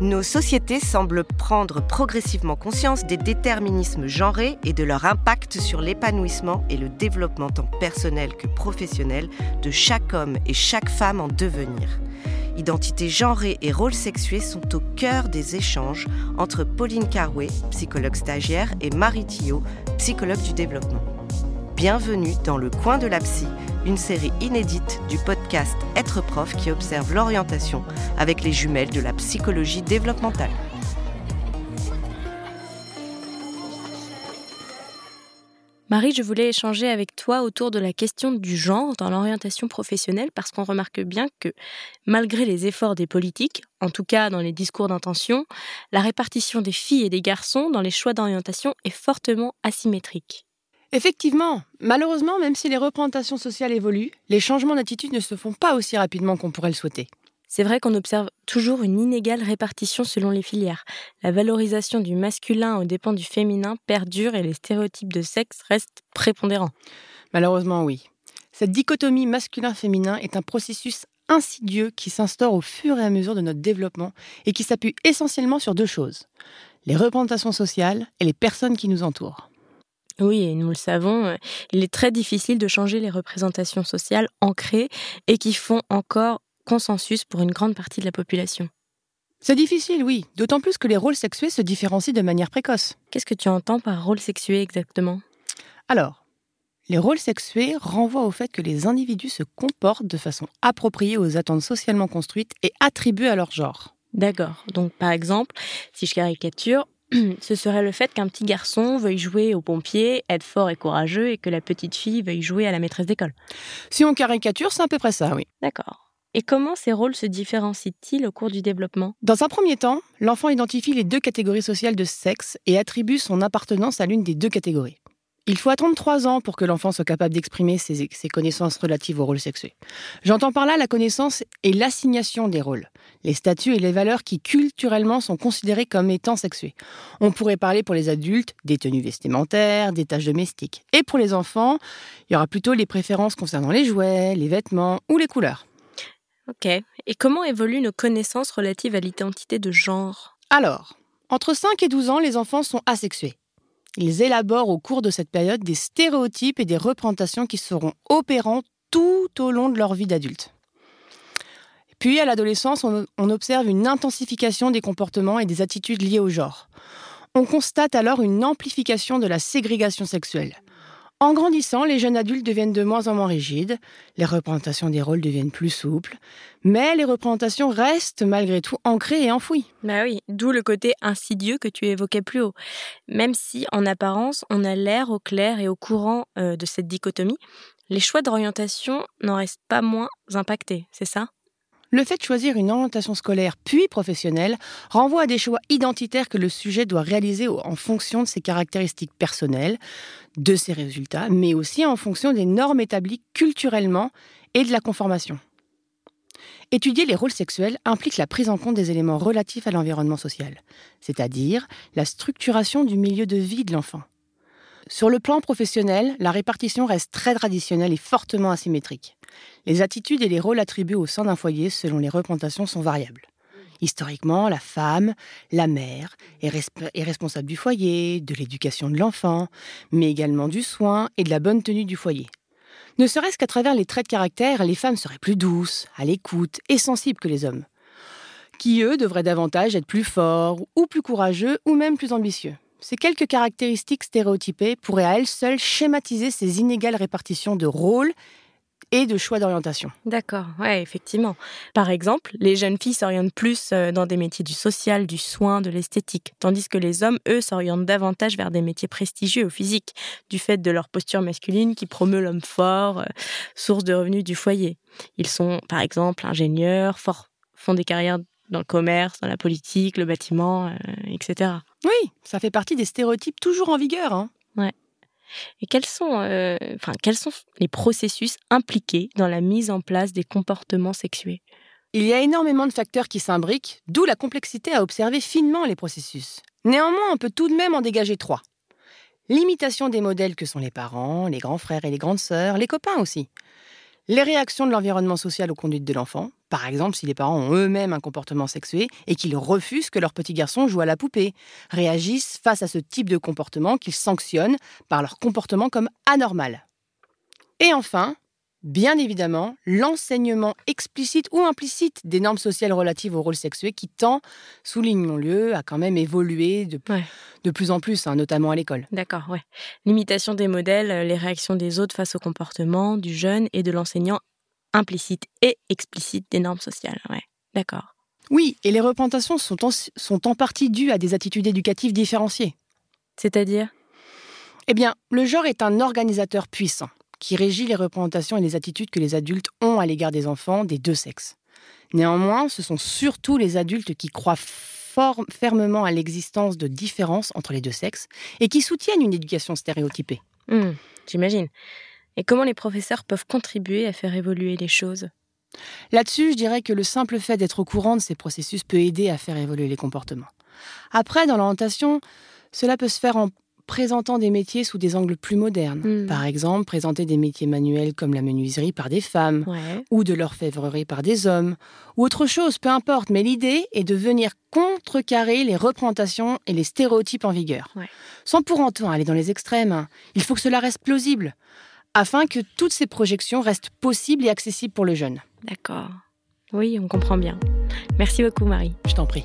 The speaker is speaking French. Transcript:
Nos sociétés semblent prendre progressivement conscience des déterminismes genrés et de leur impact sur l'épanouissement et le développement tant personnel que professionnel de chaque homme et chaque femme en devenir. Identité genrée et rôles sexués sont au cœur des échanges entre Pauline Carway, psychologue stagiaire, et Marie Thillot, psychologue du développement. Bienvenue dans Le Coin de la Psy, une série inédite du podcast Être prof qui observe l'orientation avec les jumelles de la psychologie développementale. Marie, je voulais échanger avec toi autour de la question du genre dans l'orientation professionnelle parce qu'on remarque bien que malgré les efforts des politiques, en tout cas dans les discours d'intention, la répartition des filles et des garçons dans les choix d'orientation est fortement asymétrique. Effectivement, malheureusement, même si les représentations sociales évoluent, les changements d'attitude ne se font pas aussi rapidement qu'on pourrait le souhaiter. C'est vrai qu'on observe toujours une inégale répartition selon les filières. La valorisation du masculin aux dépens du féminin perdure et les stéréotypes de sexe restent prépondérants. Malheureusement, oui. Cette dichotomie masculin-féminin est un processus insidieux qui s'instaure au fur et à mesure de notre développement et qui s'appuie essentiellement sur deux choses les représentations sociales et les personnes qui nous entourent. Oui, et nous le savons, euh, il est très difficile de changer les représentations sociales ancrées et qui font encore consensus pour une grande partie de la population. C'est difficile, oui, d'autant plus que les rôles sexués se différencient de manière précoce. Qu'est-ce que tu entends par rôle sexué exactement? Alors, les rôles sexués renvoient au fait que les individus se comportent de façon appropriée aux attentes socialement construites et attribuées à leur genre. D'accord. Donc, par exemple, si je caricature, ce serait le fait qu'un petit garçon veuille jouer au pompier, être fort et courageux, et que la petite fille veuille jouer à la maîtresse d'école. Si on caricature, c'est à peu près ça, oui. D'accord. Et comment ces rôles se différencient-ils au cours du développement? Dans un premier temps, l'enfant identifie les deux catégories sociales de sexe et attribue son appartenance à l'une des deux catégories. Il faut attendre trois ans pour que l'enfant soit capable d'exprimer ses, connaissances relatives aux rôles sexués. J'entends par là la connaissance et l'assignation des rôles, les statuts et les valeurs qui culturellement sont considérés comme étant sexués. On pourrait parler pour les adultes des tenues vestimentaires, des tâches domestiques. Et pour les enfants, il y aura plutôt les préférences concernant les jouets, les vêtements ou les couleurs. Ok. Et comment évoluent nos connaissances relatives à l'identité de genre? Alors, entre 5 et 12 ans, les enfants sont asexués. Ils élaborent au cours de cette période des stéréotypes et des représentations qui seront opérants tout au long de leur vie d'adulte. Puis, à l'adolescence, on, observe une intensification des comportements et des attitudes liées au genre. On constate alors une amplification de la ségrégation sexuelle. En grandissant, les jeunes adultes deviennent de moins en moins rigides, les représentations des rôles deviennent plus souples, mais les représentations restent malgré tout ancrées et enfouies. Bah oui, d'où le côté insidieux que tu évoquais plus haut. Même si, en apparence, on a l'air au clair et au courant euh, de cette dichotomie, les choix d'orientation n'en restent pas moins impactés, c'est ça? Le fait de choisir une orientation scolaire puis professionnelle renvoie à des choix identitaires que le sujet doit réaliser en fonction de ses caractéristiques personnelles, de ses résultats, mais aussi en fonction des normes établies culturellement et de la conformation. Étudier les rôles sexuels implique la prise en compte des éléments relatifs à l'environnement social, c'est-à-dire la structuration du milieu de vie de l'enfant. Sur le plan professionnel, la répartition reste très traditionnelle et fortement asymétrique. Les attitudes et les rôles attribués au sein d'un foyer selon les représentations sont variables. Historiquement, la femme, la mère, est, responsable du foyer, de l'éducation de l'enfant, mais également du soin et de la bonne tenue du foyer. Ne serait-ce qu'à travers les traits de caractère, les femmes seraient plus douces, à l'écoute et sensibles que les hommes, qui eux devraient davantage être plus forts ou plus courageux ou même plus ambitieux. Ces quelques caractéristiques stéréotypées pourraient à elles seules schématiser ces inégales répartitions de rôles et de choix d'orientation. D'accord, ouais, effectivement. Par exemple, les jeunes filles s'orientent plus euh, dans des métiers du social, du soin, de l'esthétique, tandis que les hommes, eux, s'orientent davantage vers des métiers prestigieux au physique, du fait de leur posture masculine qui promeut l'homme fort, euh, source de revenus du foyer. Ils sont, par exemple, ingénieurs, font des carrières dans le commerce, dans la politique, le bâtiment, euh, etc. Oui, ça fait partie des stéréotypes toujours en vigueur. Hein. Ouais. Et quels sont, euh, quels sont les processus impliqués dans la mise en place des comportements sexués? Il y a énormément de facteurs qui s'imbriquent, d'où la complexité à observer finement les processus. Néanmoins, on peut tout de même en dégager trois. L'imitation des modèles que sont les parents, les grands frères et les grandes sœurs, les copains aussi. les réactions de l'environnement social aux conduites de l'enfant, par exemple si les parents ont eux-mêmes un comportement sexué et qu'ils refusent que leur petit garçon joue à la poupée, réagissent face à ce type de comportement qu'ils sanctionnent par leur comportement comme anormal. Et enfin, bien évidemment, l'enseignement explicite ou implicite des normes sociales relatives au rôle sexué qui tend, soulignons-le, à quand même évoluer de, de plus en plus, hein, notamment à l'école. D'accord, ouais. L'imitation des modèles, euh, les réactions des autres face au comportement du jeune et de l'enseignant implicite et explicite des normes sociales, ouais. D'accord. Oui, et les représentations sont sont en partie dues à des attitudes éducatives différenciées. C'est-à-dire? Eh bien, le genre est un organisateur puissant qui régit les représentations et les attitudes que les adultes ont à l'égard des enfants des deux sexes. Néanmoins, ce sont surtout les adultes qui croient fermement à l'existence de différences entre les deux sexes et qui soutiennent une éducation stéréotypée. Mmh, j'imagine. Et comment les professeurs peuvent contribuer à faire évoluer les choses? Là-dessus, je dirais que le simple fait d'être au courant de ces processus peut aider à faire évoluer les comportements. Après, dans l'orientation, cela peut se faire en présentant des métiers sous des angles plus modernes. Hmm. Par exemple, présenter des métiers manuels comme la menuiserie par des femmes, ou de l'orfèvrerie par des hommes, ou autre chose, peu importe. Mais l'idée est de venir contrecarrer les représentations et les stéréotypes en vigueur. Sans pour autant aller dans les extrêmes. Hein. Il faut que cela reste plausible, afin que toutes ces projections restent possibles et accessibles pour le jeune. D'accord. Oui, on comprend bien. Merci beaucoup, Marie. Je t'en prie.